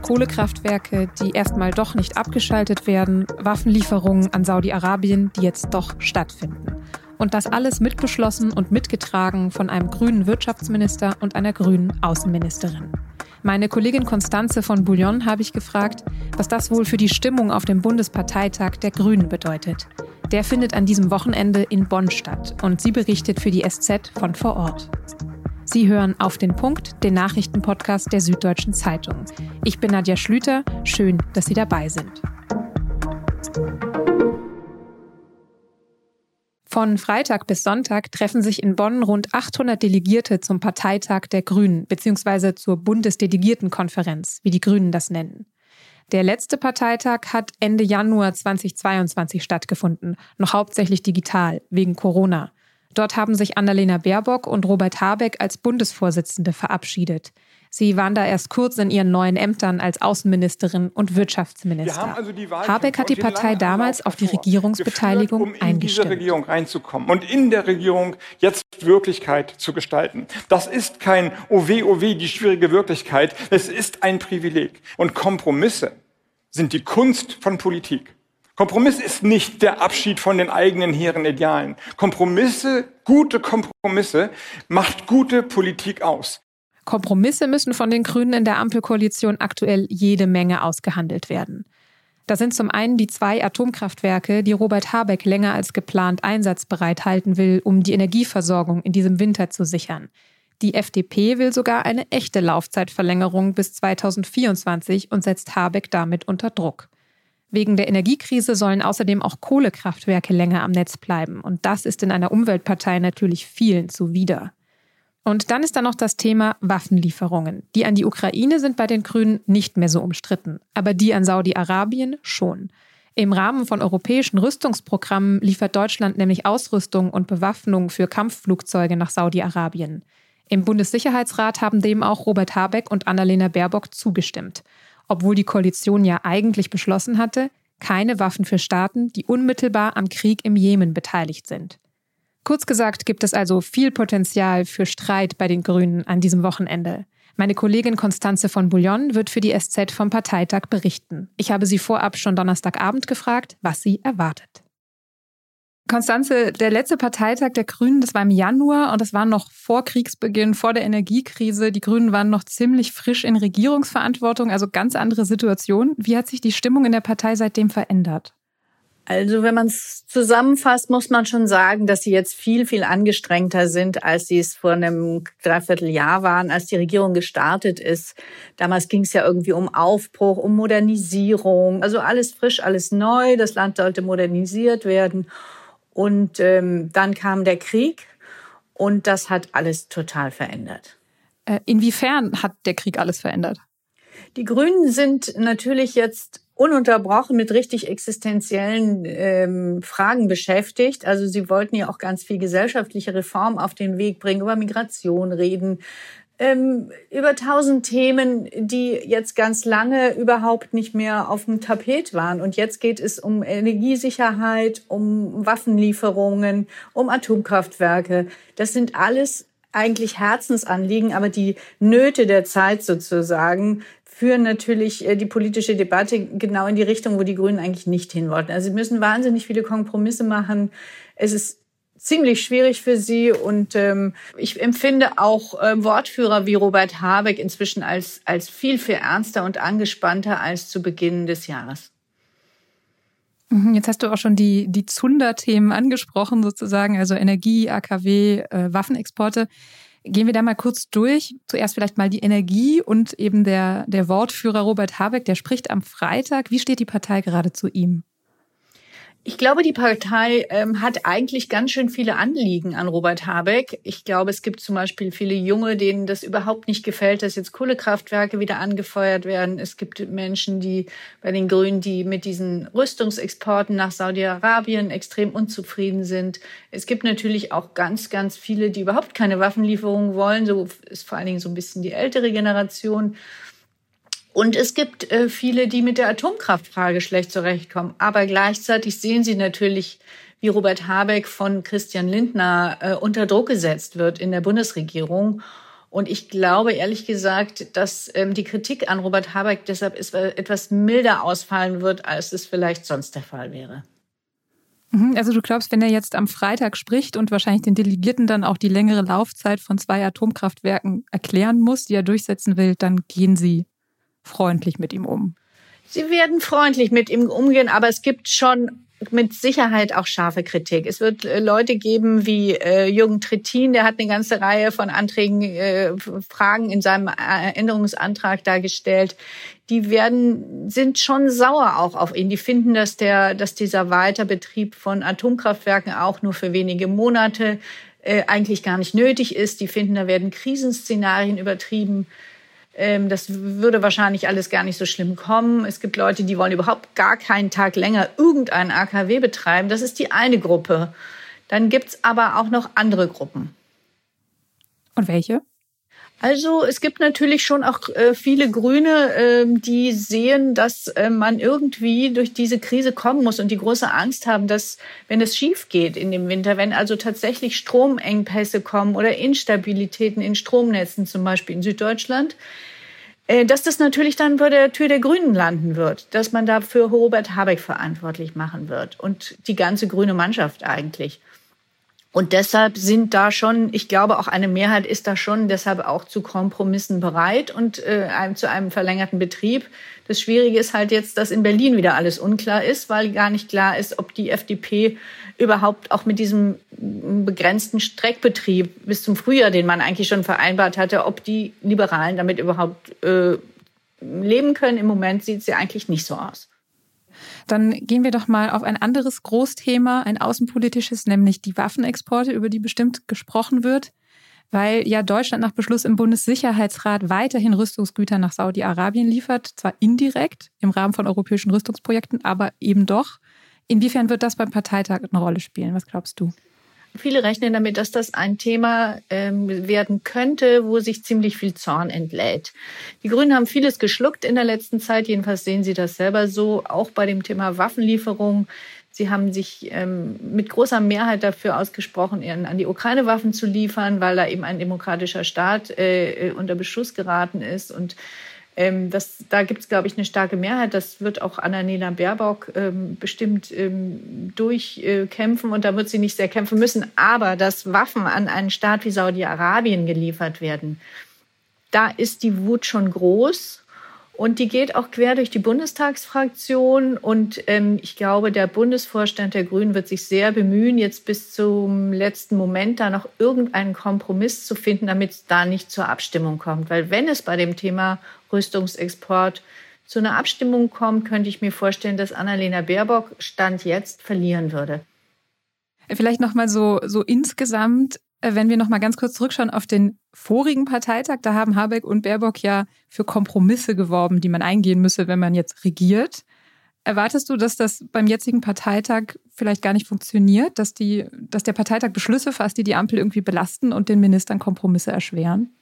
Kohlekraftwerke, die erstmal doch nicht abgeschaltet werden, Waffenlieferungen an Saudi-Arabien, die jetzt doch stattfinden. Und das alles mitbeschlossen und mitgetragen von einem grünen Wirtschaftsminister und einer grünen Außenministerin. Meine Kollegin Constanze von Bouillon habe ich gefragt, was das wohl für die Stimmung auf dem Bundesparteitag der Grünen bedeutet. Der findet an diesem Wochenende in Bonn statt und sie berichtet für die SZ von vor Ort. Sie hören auf den Punkt, den Nachrichtenpodcast der Süddeutschen Zeitung. Ich bin Nadja Schlüter. Schön, dass Sie dabei sind. Von Freitag bis Sonntag treffen sich in Bonn rund 800 Delegierte zum Parteitag der Grünen bzw. zur Bundesdelegiertenkonferenz, wie die Grünen das nennen. Der letzte Parteitag hat Ende Januar 2022 stattgefunden, noch hauptsächlich digital, wegen Corona. Dort haben sich Annalena Baerbock und Robert Habeck als Bundesvorsitzende verabschiedet. Sie waren da erst kurz in ihren neuen Ämtern als Außenministerin und Wirtschaftsminister. Also Habeck hat die Partei damals auf die Regierungsbeteiligung geführt, um in diese Regierung reinzukommen und in der Regierung jetzt Wirklichkeit zu gestalten. Das ist kein OW, OW, die schwierige Wirklichkeit. Es ist ein Privileg. Und Kompromisse sind die Kunst von Politik. Kompromiss ist nicht der Abschied von den eigenen hehren Idealen. Kompromisse, gute Kompromisse macht gute Politik aus. Kompromisse müssen von den Grünen in der Ampelkoalition aktuell jede Menge ausgehandelt werden. Da sind zum einen die zwei Atomkraftwerke, die Robert Habeck länger als geplant einsatzbereit halten will, um die Energieversorgung in diesem Winter zu sichern. Die FDP will sogar eine echte Laufzeitverlängerung bis 2024 und setzt Habeck damit unter Druck. Wegen der Energiekrise sollen außerdem auch Kohlekraftwerke länger am Netz bleiben. Und das ist in einer Umweltpartei natürlich vielen zuwider. Und dann ist da noch das Thema Waffenlieferungen. Die an die Ukraine sind bei den Grünen nicht mehr so umstritten, aber die an Saudi-Arabien schon. Im Rahmen von europäischen Rüstungsprogrammen liefert Deutschland nämlich Ausrüstung und Bewaffnung für Kampfflugzeuge nach Saudi-Arabien. Im Bundessicherheitsrat haben dem auch Robert Habeck und Annalena Baerbock zugestimmt, obwohl die Koalition ja eigentlich beschlossen hatte, keine Waffen für Staaten, die unmittelbar am Krieg im Jemen beteiligt sind. Kurz gesagt gibt es also viel Potenzial für Streit bei den Grünen an diesem Wochenende. Meine Kollegin Constanze von Bouillon wird für die SZ vom Parteitag berichten. Ich habe sie vorab schon Donnerstagabend gefragt, was sie erwartet. Konstanze, der letzte Parteitag der Grünen, das war im Januar und das war noch vor Kriegsbeginn, vor der Energiekrise. Die Grünen waren noch ziemlich frisch in Regierungsverantwortung, also ganz andere Situation. Wie hat sich die Stimmung in der Partei seitdem verändert? Also wenn man es zusammenfasst, muss man schon sagen, dass sie jetzt viel, viel angestrengter sind, als sie es vor einem Dreivierteljahr waren, als die Regierung gestartet ist. Damals ging es ja irgendwie um Aufbruch, um Modernisierung, also alles frisch, alles neu. Das Land sollte modernisiert werden. Und ähm, dann kam der Krieg und das hat alles total verändert. Äh, inwiefern hat der Krieg alles verändert? Die Grünen sind natürlich jetzt ununterbrochen mit richtig existenziellen ähm, Fragen beschäftigt. Also sie wollten ja auch ganz viel gesellschaftliche Reform auf den Weg bringen, über Migration reden, ähm, über tausend Themen, die jetzt ganz lange überhaupt nicht mehr auf dem Tapet waren. Und jetzt geht es um Energiesicherheit, um Waffenlieferungen, um Atomkraftwerke. Das sind alles eigentlich Herzensanliegen, aber die Nöte der Zeit sozusagen führen natürlich äh, die politische Debatte genau in die Richtung, wo die Grünen eigentlich nicht hin wollten. Also sie müssen wahnsinnig viele Kompromisse machen. Es ist ziemlich schwierig für sie und ähm, ich empfinde auch äh, Wortführer wie Robert Habeck inzwischen als, als viel, viel ernster und angespannter als zu Beginn des Jahres. Mhm, jetzt hast du auch schon die, die Zunder-Themen angesprochen, sozusagen, also Energie, AKW, äh, Waffenexporte. Gehen wir da mal kurz durch. Zuerst vielleicht mal die Energie und eben der, der Wortführer Robert Habeck, der spricht am Freitag. Wie steht die Partei gerade zu ihm? Ich glaube, die Partei ähm, hat eigentlich ganz schön viele Anliegen an Robert Habeck. Ich glaube, es gibt zum Beispiel viele Junge, denen das überhaupt nicht gefällt, dass jetzt Kohlekraftwerke wieder angefeuert werden. Es gibt Menschen, die bei den Grünen, die mit diesen Rüstungsexporten nach Saudi-Arabien extrem unzufrieden sind. Es gibt natürlich auch ganz, ganz viele, die überhaupt keine Waffenlieferungen wollen. So ist vor allen Dingen so ein bisschen die ältere Generation. Und es gibt äh, viele, die mit der Atomkraftfrage schlecht zurechtkommen. Aber gleichzeitig sehen sie natürlich, wie Robert Habeck von Christian Lindner äh, unter Druck gesetzt wird in der Bundesregierung. Und ich glaube ehrlich gesagt, dass ähm, die Kritik an Robert Habeck deshalb ist, etwas milder ausfallen wird, als es vielleicht sonst der Fall wäre. Mhm, also du glaubst, wenn er jetzt am Freitag spricht und wahrscheinlich den Delegierten dann auch die längere Laufzeit von zwei Atomkraftwerken erklären muss, die er durchsetzen will, dann gehen sie freundlich mit ihm um. Sie werden freundlich mit ihm umgehen, aber es gibt schon mit Sicherheit auch scharfe Kritik. Es wird äh, Leute geben wie äh, Jürgen Trittin, der hat eine ganze Reihe von Anträgen, äh, Fragen in seinem äh, Änderungsantrag dargestellt. Die werden, sind schon sauer auch auf ihn. Die finden, dass der, dass dieser Weiterbetrieb von Atomkraftwerken auch nur für wenige Monate äh, eigentlich gar nicht nötig ist. Die finden, da werden Krisenszenarien übertrieben. Ähm, das würde wahrscheinlich alles gar nicht so schlimm kommen. Es gibt Leute, die wollen überhaupt gar keinen Tag länger irgendeinen AKW betreiben. Das ist die eine Gruppe. Dann gibt's aber auch noch andere Gruppen. Und welche? Also es gibt natürlich schon auch äh, viele Grüne, äh, die sehen, dass äh, man irgendwie durch diese Krise kommen muss und die große Angst haben, dass wenn es schief geht in dem Winter, wenn also tatsächlich Stromengpässe kommen oder Instabilitäten in Stromnetzen, zum Beispiel in Süddeutschland, äh, dass das natürlich dann vor der Tür der Grünen landen wird, dass man dafür Robert Habeck verantwortlich machen wird und die ganze grüne Mannschaft eigentlich. Und deshalb sind da schon, ich glaube, auch eine Mehrheit ist da schon deshalb auch zu Kompromissen bereit und äh, einem, zu einem verlängerten Betrieb. Das Schwierige ist halt jetzt, dass in Berlin wieder alles unklar ist, weil gar nicht klar ist, ob die FDP überhaupt auch mit diesem begrenzten Streckbetrieb bis zum Frühjahr, den man eigentlich schon vereinbart hatte, ob die Liberalen damit überhaupt äh, leben können. Im Moment sieht es ja eigentlich nicht so aus. Dann gehen wir doch mal auf ein anderes Großthema, ein außenpolitisches, nämlich die Waffenexporte, über die bestimmt gesprochen wird, weil ja Deutschland nach Beschluss im Bundessicherheitsrat weiterhin Rüstungsgüter nach Saudi-Arabien liefert, zwar indirekt im Rahmen von europäischen Rüstungsprojekten, aber eben doch. Inwiefern wird das beim Parteitag eine Rolle spielen? Was glaubst du? Viele rechnen damit, dass das ein Thema ähm, werden könnte, wo sich ziemlich viel Zorn entlädt. Die Grünen haben vieles geschluckt in der letzten Zeit, jedenfalls sehen sie das selber so, auch bei dem Thema Waffenlieferung. Sie haben sich ähm, mit großer Mehrheit dafür ausgesprochen, an die Ukraine Waffen zu liefern, weil da eben ein demokratischer Staat äh, unter Beschuss geraten ist und ähm, das, da gibt es, glaube ich, eine starke Mehrheit. Das wird auch Annalena Baerbock ähm, bestimmt ähm, durchkämpfen und da wird sie nicht sehr kämpfen müssen. Aber dass Waffen an einen Staat wie Saudi-Arabien geliefert werden, da ist die Wut schon groß. Und die geht auch quer durch die Bundestagsfraktion. Und ähm, ich glaube, der Bundesvorstand der Grünen wird sich sehr bemühen, jetzt bis zum letzten Moment da noch irgendeinen Kompromiss zu finden, damit es da nicht zur Abstimmung kommt. Weil wenn es bei dem Thema Rüstungsexport zu einer Abstimmung kommt, könnte ich mir vorstellen, dass Annalena Baerbock Stand jetzt verlieren würde. Vielleicht noch mal so so insgesamt wenn wir noch mal ganz kurz zurückschauen auf den vorigen Parteitag, da haben Habeck und Baerbock ja für Kompromisse geworben, die man eingehen müsse, wenn man jetzt regiert. Erwartest du, dass das beim jetzigen Parteitag vielleicht gar nicht funktioniert, dass, die, dass der Parteitag Beschlüsse fasst, die die Ampel irgendwie belasten und den Ministern Kompromisse erschweren?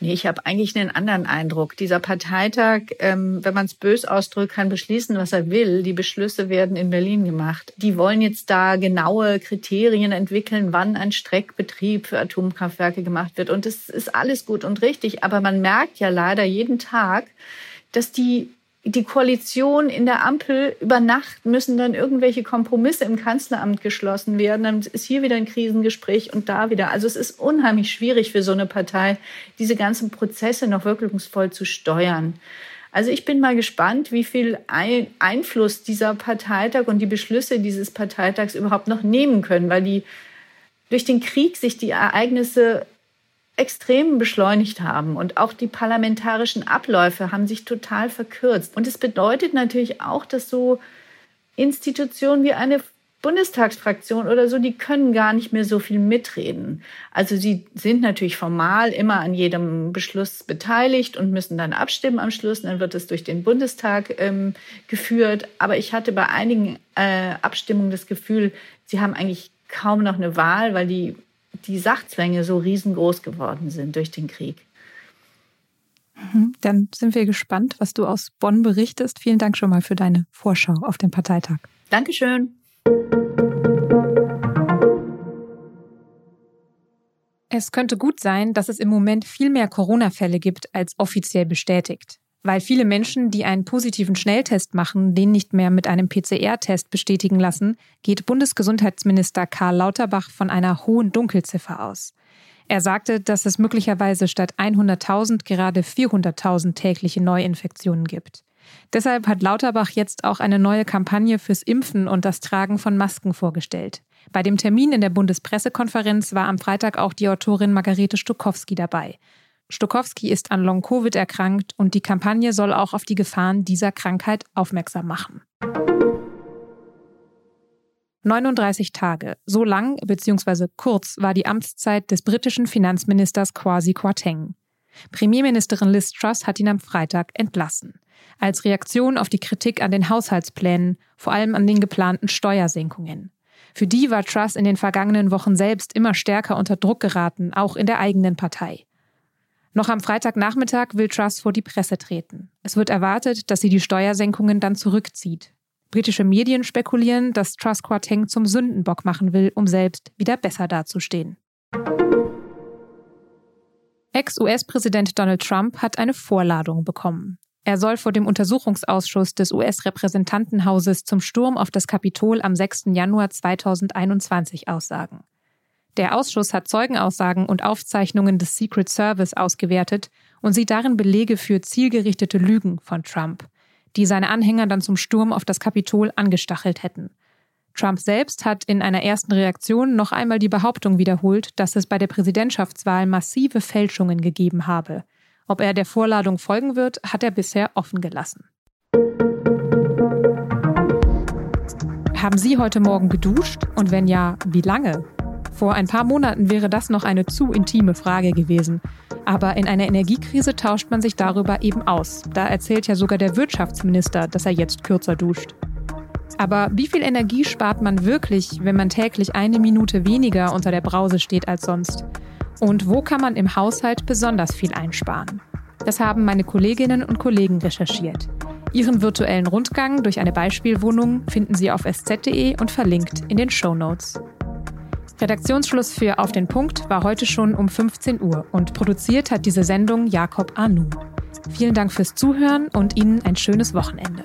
Nee, ich habe eigentlich einen anderen Eindruck. Dieser Parteitag, ähm, wenn man es bös ausdrückt, kann beschließen, was er will. Die Beschlüsse werden in Berlin gemacht. Die wollen jetzt da genaue Kriterien entwickeln, wann ein Streckbetrieb für Atomkraftwerke gemacht wird. Und das ist alles gut und richtig. Aber man merkt ja leider jeden Tag, dass die die Koalition in der Ampel über Nacht müssen dann irgendwelche Kompromisse im Kanzleramt geschlossen werden. Dann ist hier wieder ein Krisengespräch und da wieder. Also es ist unheimlich schwierig für so eine Partei, diese ganzen Prozesse noch wirkungsvoll zu steuern. Also ich bin mal gespannt, wie viel Einfluss dieser Parteitag und die Beschlüsse dieses Parteitags überhaupt noch nehmen können, weil die durch den Krieg sich die Ereignisse extrem beschleunigt haben. Und auch die parlamentarischen Abläufe haben sich total verkürzt. Und es bedeutet natürlich auch, dass so Institutionen wie eine Bundestagsfraktion oder so, die können gar nicht mehr so viel mitreden. Also sie sind natürlich formal immer an jedem Beschluss beteiligt und müssen dann abstimmen am Schluss. Dann wird es durch den Bundestag ähm, geführt. Aber ich hatte bei einigen äh, Abstimmungen das Gefühl, sie haben eigentlich kaum noch eine Wahl, weil die die Sachzwänge so riesengroß geworden sind durch den Krieg. Mhm. Dann sind wir gespannt, was du aus Bonn berichtest. Vielen Dank schon mal für deine Vorschau auf den Parteitag. Dankeschön. Es könnte gut sein, dass es im Moment viel mehr Corona-Fälle gibt als offiziell bestätigt. Weil viele Menschen, die einen positiven Schnelltest machen, den nicht mehr mit einem PCR-Test bestätigen lassen, geht Bundesgesundheitsminister Karl Lauterbach von einer hohen Dunkelziffer aus. Er sagte, dass es möglicherweise statt 100.000 gerade 400.000 tägliche Neuinfektionen gibt. Deshalb hat Lauterbach jetzt auch eine neue Kampagne fürs Impfen und das Tragen von Masken vorgestellt. Bei dem Termin in der Bundespressekonferenz war am Freitag auch die Autorin Margarete Stokowski dabei. Stokowski ist an Long-Covid erkrankt und die Kampagne soll auch auf die Gefahren dieser Krankheit aufmerksam machen. 39 Tage. So lang bzw. kurz war die Amtszeit des britischen Finanzministers Kwasi Kwarteng. Premierministerin Liz Truss hat ihn am Freitag entlassen. Als Reaktion auf die Kritik an den Haushaltsplänen, vor allem an den geplanten Steuersenkungen. Für die war Truss in den vergangenen Wochen selbst immer stärker unter Druck geraten, auch in der eigenen Partei. Noch am Freitagnachmittag will Truss vor die Presse treten. Es wird erwartet, dass sie die Steuersenkungen dann zurückzieht. Britische Medien spekulieren, dass Truss Quateng zum Sündenbock machen will, um selbst wieder besser dazustehen. Ex-US-Präsident Donald Trump hat eine Vorladung bekommen. Er soll vor dem Untersuchungsausschuss des US-Repräsentantenhauses zum Sturm auf das Kapitol am 6. Januar 2021 aussagen. Der Ausschuss hat Zeugenaussagen und Aufzeichnungen des Secret Service ausgewertet und sieht darin Belege für zielgerichtete Lügen von Trump, die seine Anhänger dann zum Sturm auf das Kapitol angestachelt hätten. Trump selbst hat in einer ersten Reaktion noch einmal die Behauptung wiederholt, dass es bei der Präsidentschaftswahl massive Fälschungen gegeben habe. Ob er der Vorladung folgen wird, hat er bisher offen gelassen. Haben Sie heute Morgen geduscht? Und wenn ja, wie lange? Vor ein paar Monaten wäre das noch eine zu intime Frage gewesen. Aber in einer Energiekrise tauscht man sich darüber eben aus. Da erzählt ja sogar der Wirtschaftsminister, dass er jetzt kürzer duscht. Aber wie viel Energie spart man wirklich, wenn man täglich eine Minute weniger unter der Brause steht als sonst? Und wo kann man im Haushalt besonders viel einsparen? Das haben meine Kolleginnen und Kollegen recherchiert. Ihren virtuellen Rundgang durch eine Beispielwohnung finden Sie auf sz.de und verlinkt in den Show Notes. Redaktionsschluss für Auf den Punkt war heute schon um 15 Uhr und produziert hat diese Sendung Jakob Anu. Vielen Dank fürs Zuhören und Ihnen ein schönes Wochenende.